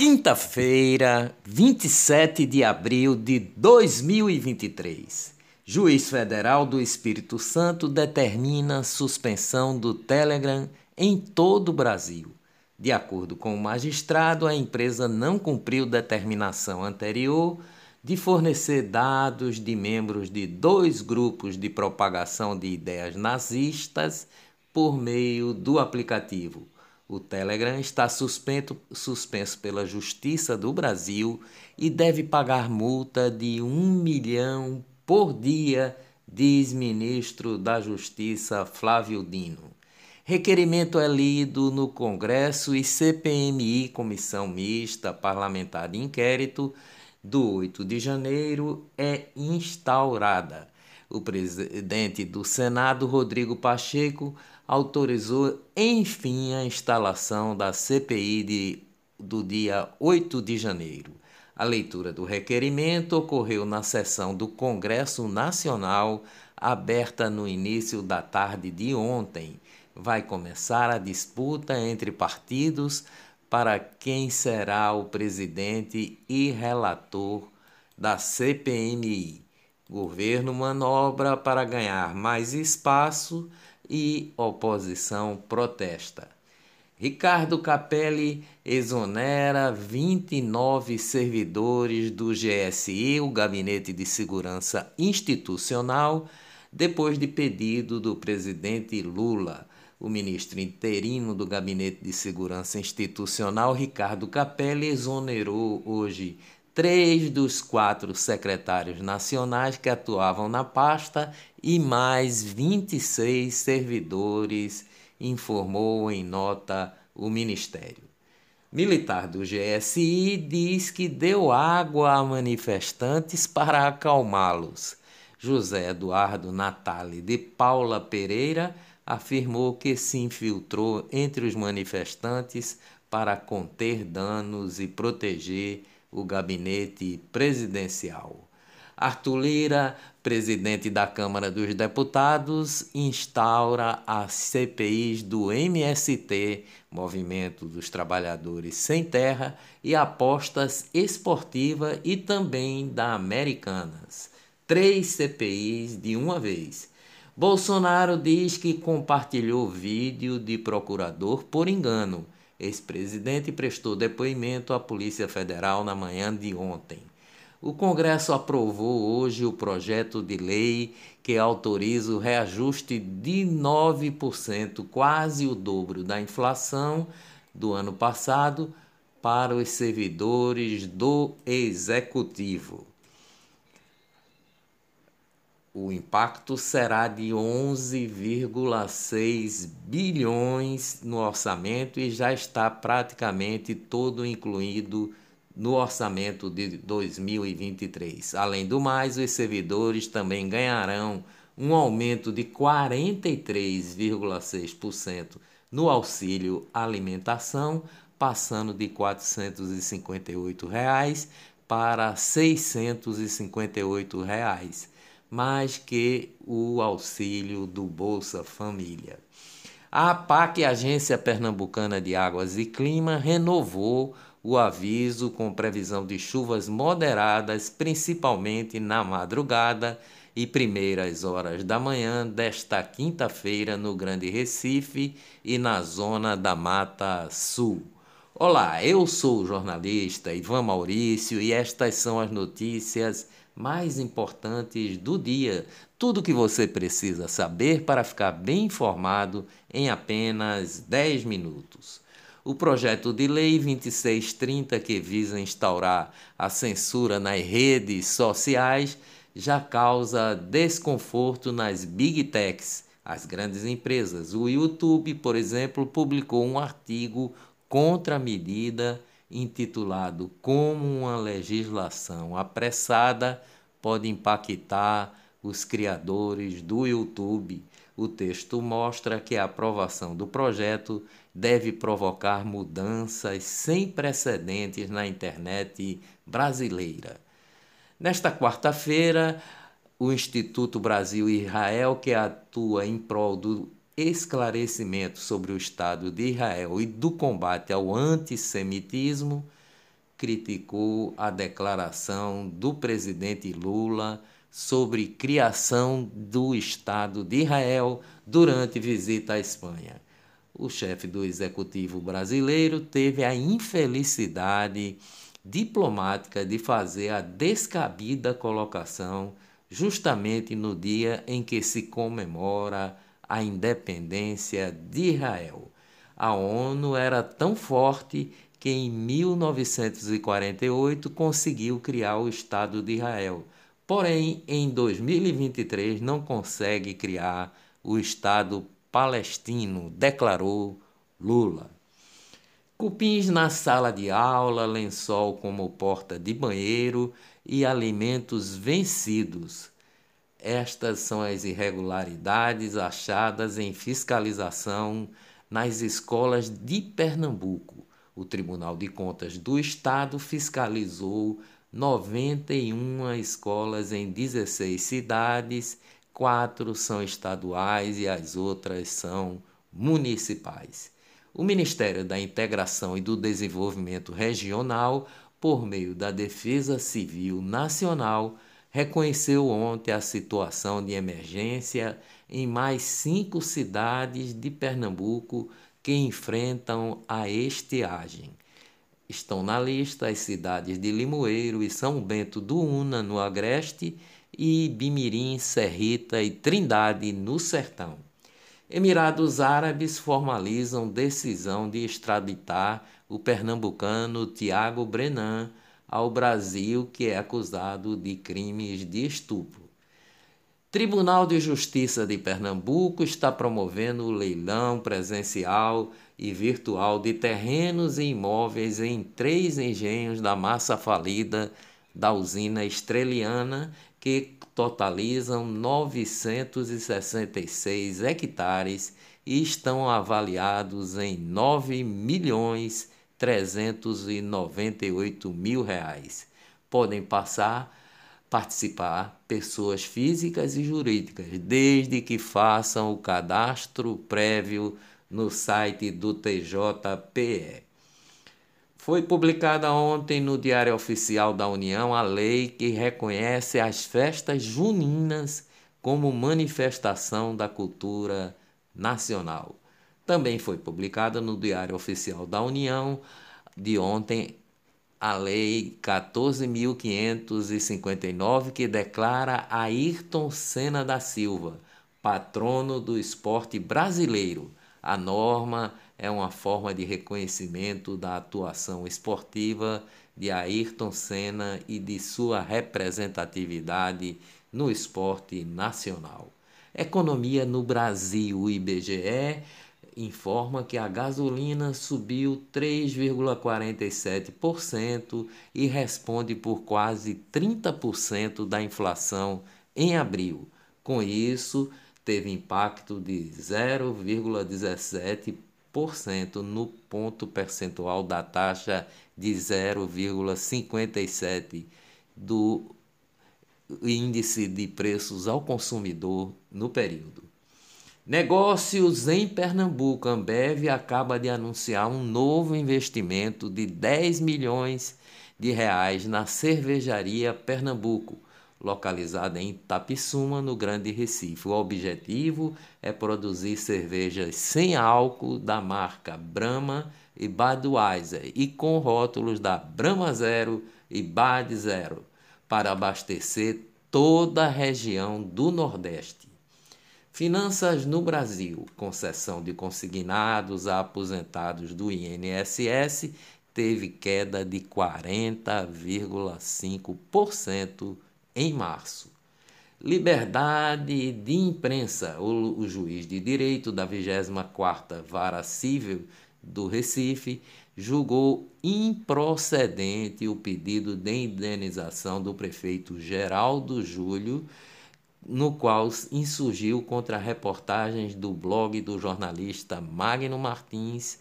Quinta-feira, 27 de abril de 2023. Juiz Federal do Espírito Santo determina suspensão do Telegram em todo o Brasil. De acordo com o magistrado, a empresa não cumpriu determinação anterior de fornecer dados de membros de dois grupos de propagação de ideias nazistas por meio do aplicativo o Telegram está suspenso, suspenso pela Justiça do Brasil e deve pagar multa de um milhão por dia, diz ministro da Justiça Flávio Dino. Requerimento é lido no Congresso e CPMI, Comissão Mista Parlamentar de Inquérito, do 8 de janeiro, é instaurada. O presidente do Senado, Rodrigo Pacheco, autorizou, enfim, a instalação da CPI de, do dia 8 de janeiro. A leitura do requerimento ocorreu na sessão do Congresso Nacional, aberta no início da tarde de ontem. Vai começar a disputa entre partidos para quem será o presidente e relator da CPMI. Governo manobra para ganhar mais espaço e oposição protesta. Ricardo Capelli exonera 29 servidores do GSI, o Gabinete de Segurança Institucional, depois de pedido do presidente Lula. O ministro interino do Gabinete de Segurança Institucional, Ricardo Capelli, exonerou hoje três dos quatro secretários nacionais que atuavam na pasta e mais 26 servidores, informou em nota o Ministério. Militar do GSI diz que deu água a manifestantes para acalmá-los. José Eduardo Natali de Paula Pereira afirmou que se infiltrou entre os manifestantes para conter danos e proteger o gabinete presidencial. Arthur Lira, presidente da Câmara dos Deputados, instaura as CPIs do MST, Movimento dos Trabalhadores Sem Terra, e apostas esportiva e também da Americanas. Três CPIs de uma vez. Bolsonaro diz que compartilhou vídeo de procurador por engano ex-presidente, prestou depoimento à Polícia Federal na manhã de ontem. O Congresso aprovou hoje o projeto de lei que autoriza o reajuste de 9%, quase o dobro da inflação do ano passado, para os servidores do Executivo o impacto será de 11,6 bilhões no orçamento e já está praticamente todo incluído no orçamento de 2023. Além do mais, os servidores também ganharão um aumento de 43,6% no auxílio alimentação, passando de 458 reais para 658 reais mais que o auxílio do Bolsa Família. A APAC, Agência Pernambucana de Águas e Clima, renovou o aviso com previsão de chuvas moderadas, principalmente na madrugada e primeiras horas da manhã desta quinta-feira no Grande Recife e na zona da Mata Sul. Olá, eu sou o jornalista Ivan Maurício e estas são as notícias mais importantes do dia. Tudo o que você precisa saber para ficar bem informado em apenas 10 minutos. O projeto de lei 2630, que visa instaurar a censura nas redes sociais, já causa desconforto nas big techs, as grandes empresas. O YouTube, por exemplo, publicou um artigo contra a medida intitulado Como uma legislação apressada pode impactar os criadores do YouTube. O texto mostra que a aprovação do projeto deve provocar mudanças sem precedentes na internet brasileira. Nesta quarta-feira, o Instituto Brasil Israel, que atua em prol do esclarecimento sobre o Estado de Israel e do combate ao antissemitismo, criticou a declaração do presidente Lula sobre criação do Estado de Israel durante visita à Espanha. O chefe do executivo brasileiro teve a infelicidade diplomática de fazer a descabida colocação justamente no dia em que se comemora a independência de Israel. A ONU era tão forte que em 1948 conseguiu criar o Estado de Israel. Porém, em 2023 não consegue criar o Estado palestino, declarou Lula. Cupins na sala de aula, lençol como porta de banheiro e alimentos vencidos. Estas são as irregularidades achadas em fiscalização nas escolas de Pernambuco. O Tribunal de Contas do Estado fiscalizou 91 escolas em 16 cidades, quatro são estaduais e as outras são municipais. O Ministério da Integração e do Desenvolvimento Regional, por meio da Defesa Civil Nacional, reconheceu ontem a situação de emergência em mais cinco cidades de Pernambuco que enfrentam a estiagem. Estão na lista as cidades de Limoeiro e São Bento do Una, no Agreste, e Bimirim, Serrita e Trindade, no Sertão. Emirados Árabes formalizam decisão de extraditar o pernambucano Tiago Brenan ao Brasil, que é acusado de crimes de estupro. Tribunal de Justiça de Pernambuco está promovendo o leilão presencial e virtual de terrenos e imóveis em três engenhos da massa falida da usina estreliana, que totalizam 966 hectares e estão avaliados em 9 milhões 398 mil reais. Podem passar participar pessoas físicas e jurídicas, desde que façam o cadastro prévio no site do TJPE. Foi publicada ontem no Diário Oficial da União a lei que reconhece as festas juninas como manifestação da cultura nacional. Também foi publicada no Diário Oficial da União de ontem a Lei 14.559, que declara Ayrton Senna da Silva, patrono do esporte brasileiro. A norma é uma forma de reconhecimento da atuação esportiva de Ayrton Senna e de sua representatividade no esporte nacional. Economia no Brasil, o IBGE informa que a gasolina subiu 3,47% e responde por quase 30% da inflação em abril. Com isso, teve impacto de 0,17% no ponto percentual da taxa de 0,57 do índice de preços ao consumidor no período. Negócios em Pernambuco. Ambev acaba de anunciar um novo investimento de 10 milhões de reais na cervejaria Pernambuco, localizada em Tapissuma, no Grande Recife. O objetivo é produzir cervejas sem álcool da marca Brahma e Budweiser e com rótulos da Brahma Zero e Bad Zero para abastecer toda a região do Nordeste. Finanças no Brasil, concessão de consignados a aposentados do INSS, teve queda de 40,5% em março. Liberdade de imprensa. O, o, juiz de direito da 24ª Vara Civil do Recife julgou improcedente o pedido de indenização do prefeito Geraldo Júlio no qual insurgiu contra reportagens do blog do jornalista Magno Martins,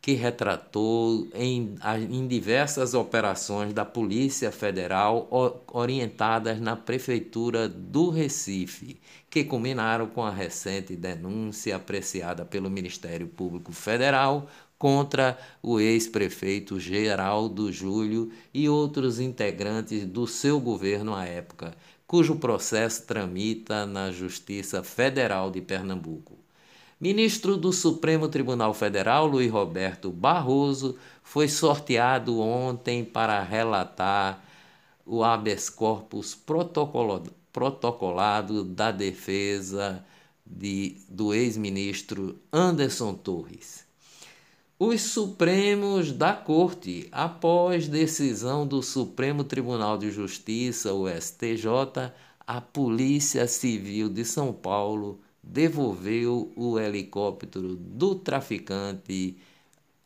que retratou em, em diversas operações da Polícia Federal orientadas na Prefeitura do Recife, que culminaram com a recente denúncia apreciada pelo Ministério Público Federal contra o ex-prefeito Geraldo Júlio e outros integrantes do seu governo à época, cujo processo tramita na Justiça Federal de Pernambuco. Ministro do Supremo Tribunal Federal, Luiz Roberto Barroso, foi sorteado ontem para relatar o habeas corpus protocolado da defesa de, do ex-ministro Anderson Torres. Os Supremos da Corte, após decisão do Supremo Tribunal de Justiça, o STJ, a Polícia Civil de São Paulo devolveu o helicóptero do traficante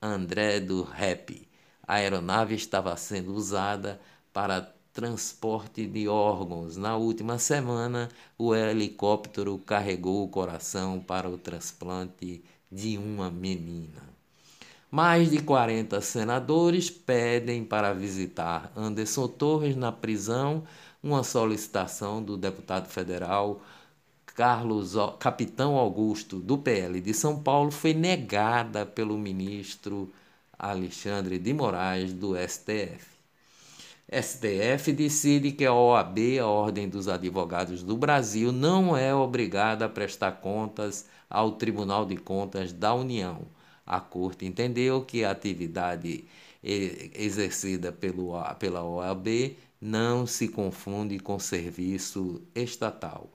André do Rep. A aeronave estava sendo usada para transporte de órgãos. Na última semana, o helicóptero carregou o coração para o transplante de uma menina. Mais de 40 senadores pedem para visitar Anderson Torres na prisão, uma solicitação do deputado federal Carlos Capitão Augusto do PL de São Paulo foi negada pelo ministro Alexandre de Moraes do STF. STF decide que a OAB, a Ordem dos Advogados do Brasil, não é obrigada a prestar contas ao Tribunal de Contas da União. A Corte entendeu que a atividade exercida pelo, pela OAB não se confunde com serviço estatal.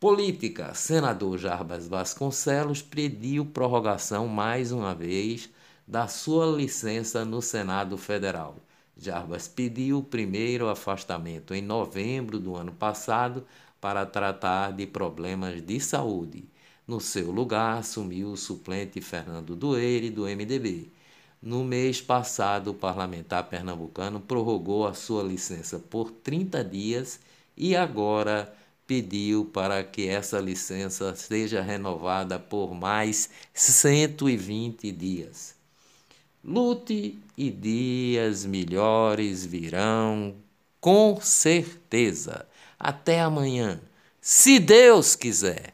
Política: Senador Jarbas Vasconcelos pediu prorrogação mais uma vez da sua licença no Senado Federal. Jarbas pediu o primeiro afastamento em novembro do ano passado para tratar de problemas de saúde. No seu lugar, assumiu o suplente Fernando Doeire, do MDB. No mês passado, o parlamentar pernambucano prorrogou a sua licença por 30 dias e agora pediu para que essa licença seja renovada por mais 120 dias. Lute e dias melhores virão, com certeza. Até amanhã, se Deus quiser.